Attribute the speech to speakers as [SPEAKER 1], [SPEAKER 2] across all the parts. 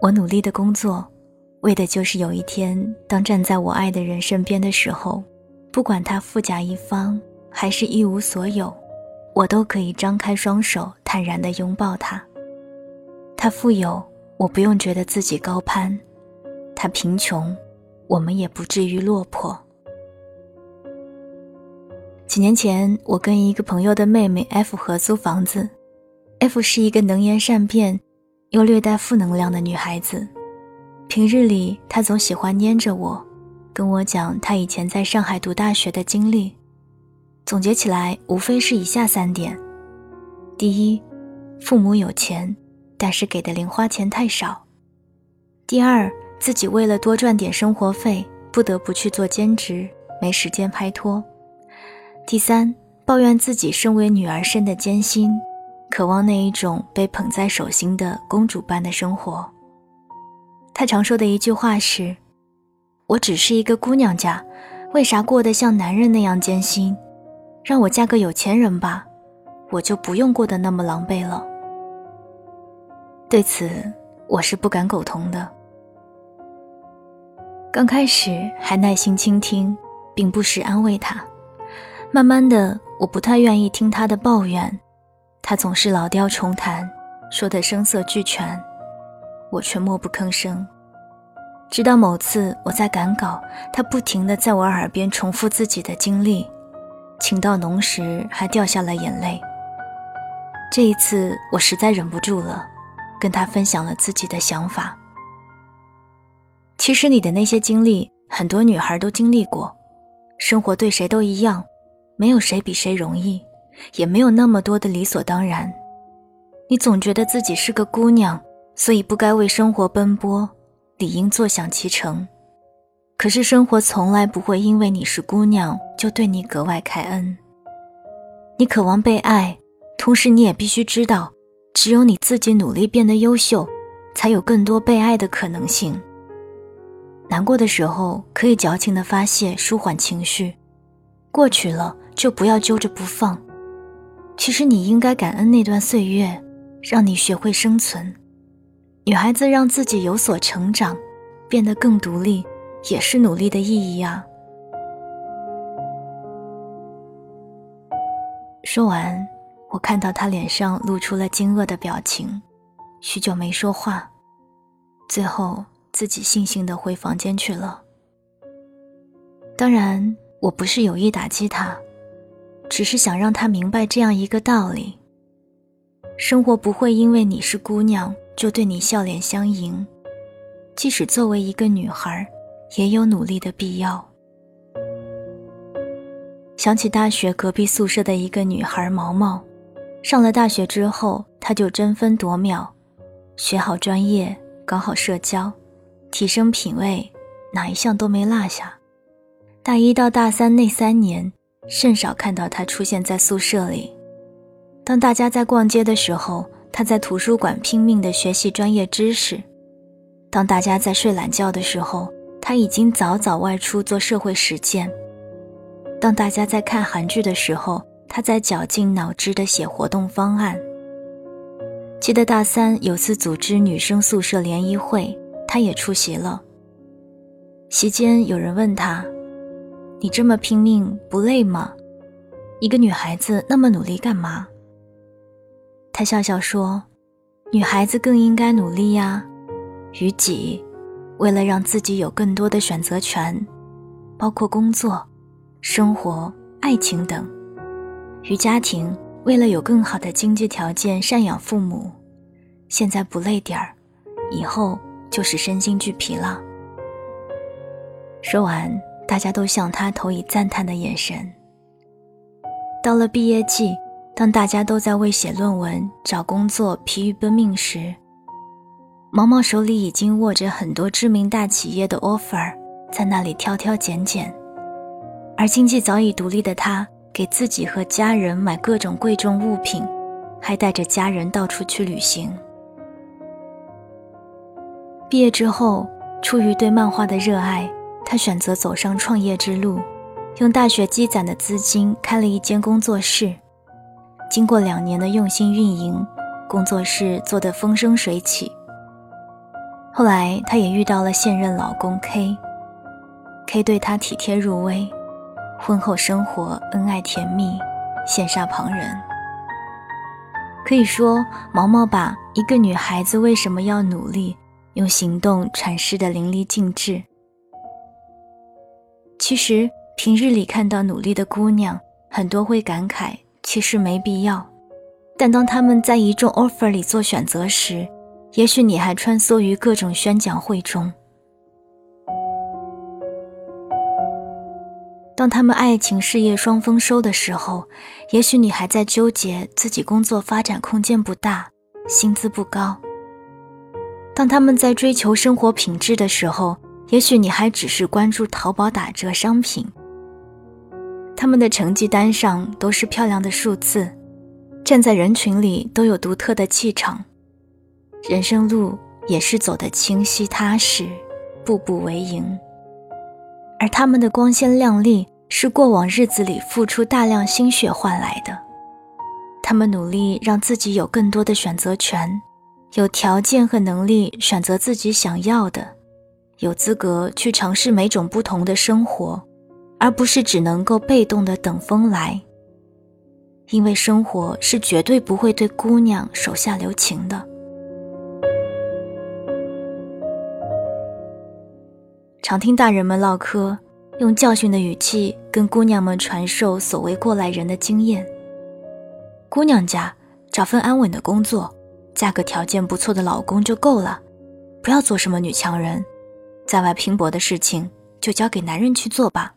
[SPEAKER 1] 我努力的工作，为的就是有一天，当站在我爱的人身边的时候，不管他富甲一方还是一无所有，我都可以张开双手，坦然的拥抱他。他富有，我不用觉得自己高攀；他贫穷，我们也不至于落魄。几年前，我跟一个朋友的妹妹 F 合租房子，F 是一个能言善辩。又略带负能量的女孩子，平日里她总喜欢黏着我，跟我讲她以前在上海读大学的经历。总结起来，无非是以下三点：第一，父母有钱，但是给的零花钱太少；第二，自己为了多赚点生活费，不得不去做兼职，没时间拍拖；第三，抱怨自己身为女儿身的艰辛。渴望那一种被捧在手心的公主般的生活。他常说的一句话是：“我只是一个姑娘家，为啥过得像男人那样艰辛？让我嫁个有钱人吧，我就不用过得那么狼狈了。”对此，我是不敢苟同的。刚开始还耐心倾听，并不时安慰他，慢慢的，我不太愿意听他的抱怨。他总是老调重弹，说得声色俱全，我却默不吭声。直到某次我在赶稿，他不停地在我耳边重复自己的经历，情到浓时还掉下了眼泪。这一次我实在忍不住了，跟他分享了自己的想法。其实你的那些经历，很多女孩都经历过，生活对谁都一样，没有谁比谁容易。也没有那么多的理所当然。你总觉得自己是个姑娘，所以不该为生活奔波，理应坐享其成。可是生活从来不会因为你是姑娘就对你格外开恩。你渴望被爱，同时你也必须知道，只有你自己努力变得优秀，才有更多被爱的可能性。难过的时候可以矫情的发泄，舒缓情绪，过去了就不要揪着不放。其实你应该感恩那段岁月，让你学会生存。女孩子让自己有所成长，变得更独立，也是努力的意义啊。说完，我看到他脸上露出了惊愕的表情，许久没说话，最后自己悻悻地回房间去了。当然，我不是有意打击他。只是想让他明白这样一个道理：生活不会因为你是姑娘就对你笑脸相迎，即使作为一个女孩，也有努力的必要。想起大学隔壁宿舍的一个女孩毛毛，上了大学之后，她就争分夺秒，学好专业，搞好社交，提升品味，哪一项都没落下。大一到大三那三年。甚少看到他出现在宿舍里。当大家在逛街的时候，他在图书馆拼命地学习专业知识；当大家在睡懒觉的时候，他已经早早外出做社会实践；当大家在看韩剧的时候，他在绞尽脑汁地写活动方案。记得大三有次组织女生宿舍联谊会，他也出席了。席间有人问他。你这么拼命不累吗？一个女孩子那么努力干嘛？他笑笑说：“女孩子更应该努力呀，于己，为了让自己有更多的选择权，包括工作、生活、爱情等；于家庭，为了有更好的经济条件赡养父母。现在不累点儿，以后就是身心俱疲了。”说完。大家都向他投以赞叹的眼神。到了毕业季，当大家都在为写论文、找工作疲于奔命时，毛毛手里已经握着很多知名大企业的 offer，在那里挑挑拣拣。而经济早已独立的他，给自己和家人买各种贵重物品，还带着家人到处去旅行。毕业之后，出于对漫画的热爱。他选择走上创业之路，用大学积攒的资金开了一间工作室。经过两年的用心运营，工作室做得风生水起。后来，她也遇到了现任老公 K，K 对她体贴入微，婚后生活恩爱甜蜜，羡煞旁人。可以说，毛毛把一个女孩子为什么要努力，用行动阐释的淋漓尽致。其实，平日里看到努力的姑娘，很多会感慨，其实没必要。但当他们在一众 offer 里做选择时，也许你还穿梭于各种宣讲会中。当他们爱情事业双丰收的时候，也许你还在纠结自己工作发展空间不大，薪资不高。当他们在追求生活品质的时候，也许你还只是关注淘宝打折商品。他们的成绩单上都是漂亮的数字，站在人群里都有独特的气场。人生路也是走得清晰踏实，步步为营。而他们的光鲜亮丽是过往日子里付出大量心血换来的。他们努力让自己有更多的选择权，有条件和能力选择自己想要的，有资格去尝试每种不同的生活，而不是只能够被动的等风来。因为生活是绝对不会对姑娘手下留情的。常听大人们唠嗑，用教训的语气跟姑娘们传授所谓过来人的经验。姑娘家找份安稳的工作，嫁个条件不错的老公就够了，不要做什么女强人，在外拼搏的事情就交给男人去做吧。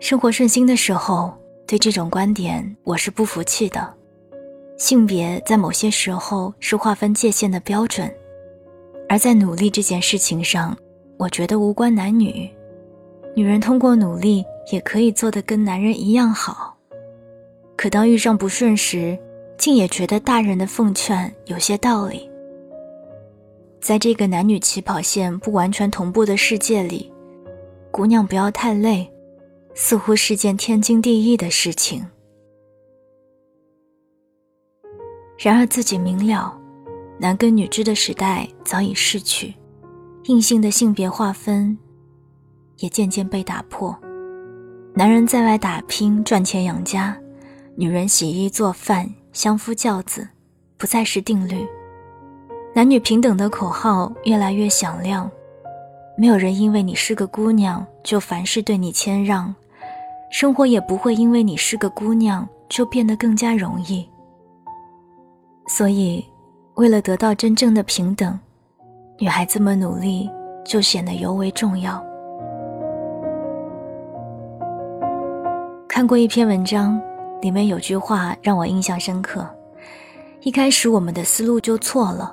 [SPEAKER 1] 生活顺心的时候，对这种观点我是不服气的。性别在某些时候是划分界限的标准。而在努力这件事情上，我觉得无关男女，女人通过努力也可以做得跟男人一样好。可当遇上不顺时，竟也觉得大人的奉劝有些道理。在这个男女起跑线不完全同步的世界里，姑娘不要太累，似乎是件天经地义的事情。然而自己明了。男耕女织的时代早已逝去，硬性的性别划分也渐渐被打破。男人在外打拼赚钱养家，女人洗衣做饭相夫教子，不再是定律。男女平等的口号越来越响亮，没有人因为你是个姑娘就凡事对你谦让，生活也不会因为你是个姑娘就变得更加容易。所以。为了得到真正的平等，女孩子们努力就显得尤为重要。看过一篇文章，里面有句话让我印象深刻：一开始我们的思路就错了，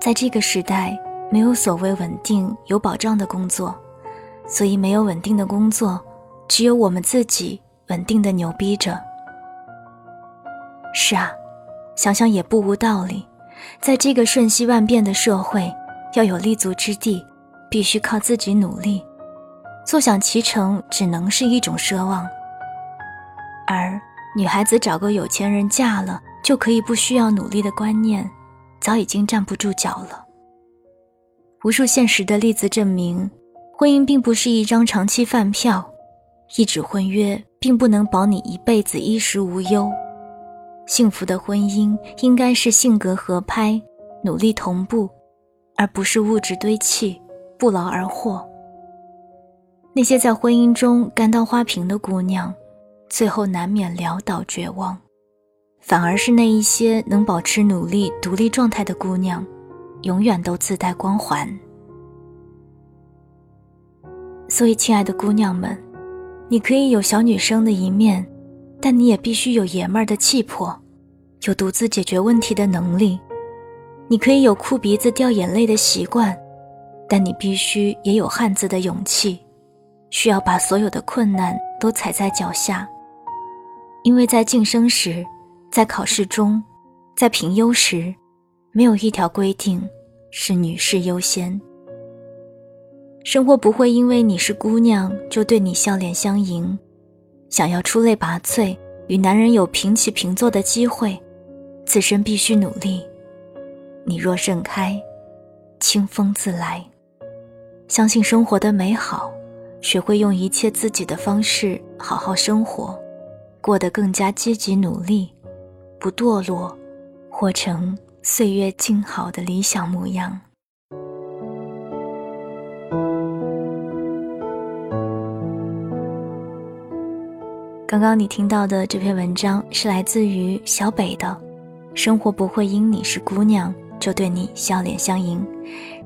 [SPEAKER 1] 在这个时代，没有所谓稳定有保障的工作，所以没有稳定的工作，只有我们自己稳定的牛逼着。是啊，想想也不无道理。在这个瞬息万变的社会，要有立足之地，必须靠自己努力。坐享其成只能是一种奢望。而女孩子找个有钱人嫁了就可以不需要努力的观念，早已经站不住脚了。无数现实的例子证明，婚姻并不是一张长期饭票，一纸婚约并不能保你一辈子衣食无忧。幸福的婚姻应该是性格合拍、努力同步，而不是物质堆砌、不劳而获。那些在婚姻中甘当花瓶的姑娘，最后难免潦倒绝望；反而是那一些能保持努力、独立状态的姑娘，永远都自带光环。所以，亲爱的姑娘们，你可以有小女生的一面。但你也必须有爷们儿的气魄，有独自解决问题的能力。你可以有哭鼻子掉眼泪的习惯，但你必须也有汉子的勇气，需要把所有的困难都踩在脚下。因为在晋升时，在考试中，在评优时，没有一条规定是女士优先。生活不会因为你是姑娘就对你笑脸相迎。想要出类拔萃，与男人有平起平坐的机会，自身必须努力。你若盛开，清风自来。相信生活的美好，学会用一切自己的方式好好生活，过得更加积极努力，不堕落，活成岁月静好的理想模样。刚刚你听到的这篇文章是来自于小北的，《生活不会因你是姑娘就对你笑脸相迎》。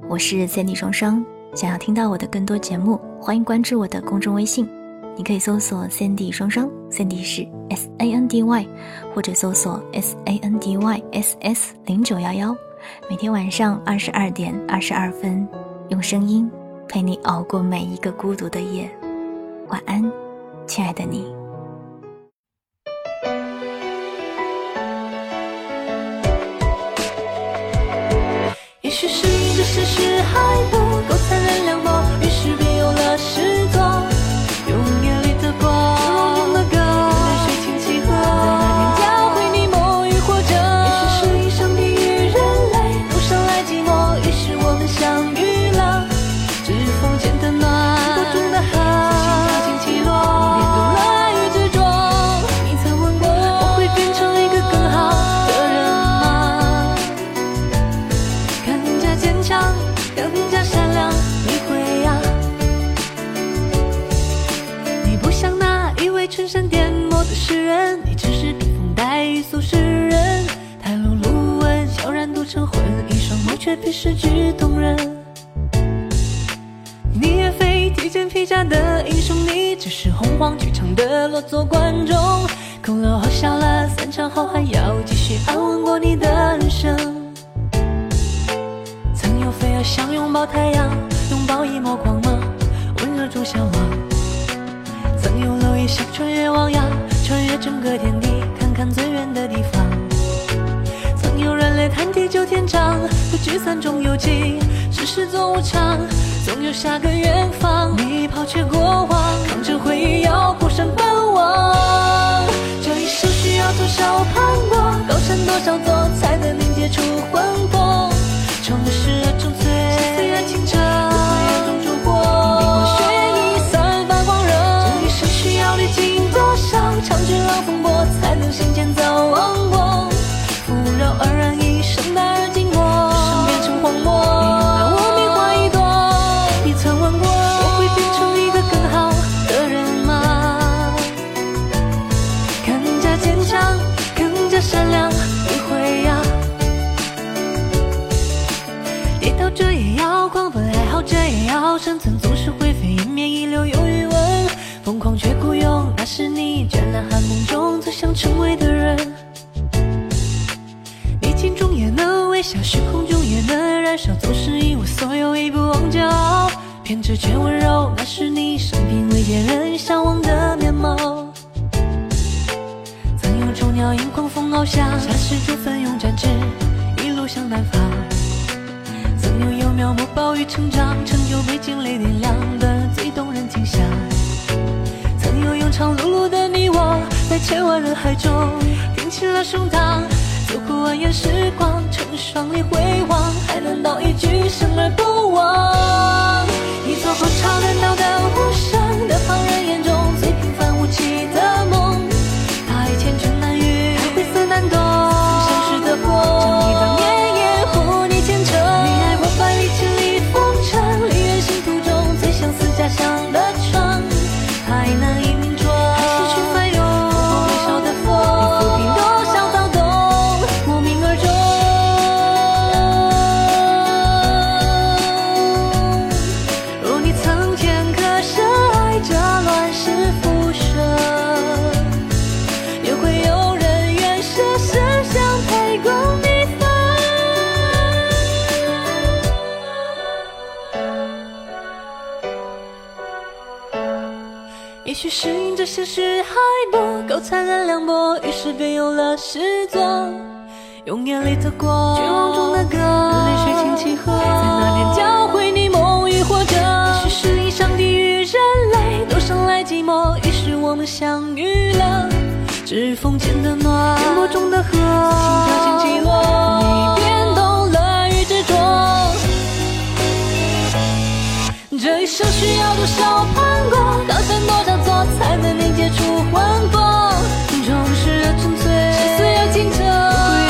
[SPEAKER 1] 我是 Sandy 双双，想要听到我的更多节目，欢迎关注我的公众微信，你可以搜索 Sandy 双双，Sandy 是 S A N D Y，或者搜索 S A N D Y S S 零九幺幺。每天晚上二十二点二十二分，用声音陪你熬过每一个孤独的夜。晚安，亲爱的你。
[SPEAKER 2] 了，散场后还要继续安稳过你的人生。曾有飞蛾想拥抱太阳，拥抱一抹光芒，温热中向往。曾有蝼蚁想穿越汪洋，穿越整个天地，看看最远的地方。曾有人类谈地久天长，可聚散终有尽，世事总无常，总有下个远方。你抛却过往，扛着回忆要孤身奔往。这一生需要多少攀过，高山多少座，才能凝结出魂魄？唱的是热中，虽然清澈，坚强，更加善良，你会呀？跌倒着也要狂奔，爱好着也要生存，总是灰飞烟灭，一溜有余温。疯狂却孤勇，那是你倦懒寒梦中最想成为的人。逆境中也能微笑，虚空中也能燃烧，总是一无所有，一不忘骄傲。偏执却温柔，那是你生平未见人向往的面貌。鸟迎狂风翱翔，霎时间奋勇展翅，一路向南方。曾有幼苗莫暴雨成长，成就被惊雷点亮的最动人景象。曾有庸常碌碌的你我，在千万人海中挺起了胸膛，走过蜿蜒时光，成双眼回望，还能道一句生而不忘。你走过超人道的无声的旁人眼中最平凡无奇许是因这现实还不够残忍凉薄，于是便有了诗作，用眼里的光，绝望中的歌，泪水轻轻和，在那年教会你梦与活着。也许是因上帝与人类都生来寂寞，于是我们相遇了，指缝间的暖，颠簸中的河，心跳轻起落，你变懂了与执着。要多少盼过，高山多少座才能凝结出魂魄？终是热成醉，心碎又清澈，灰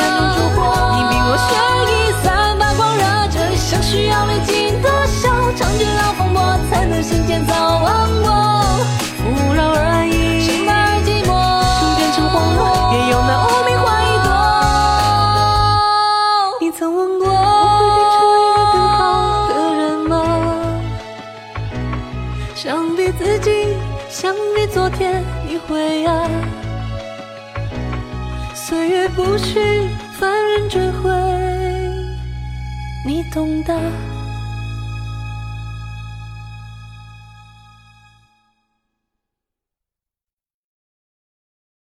[SPEAKER 2] 暗中烛火，你比我绚丽，散发光热，这像需要历经的笑，尝尽老风波，才能心间早天，你会啊？岁月不许凡人追悔，你懂得。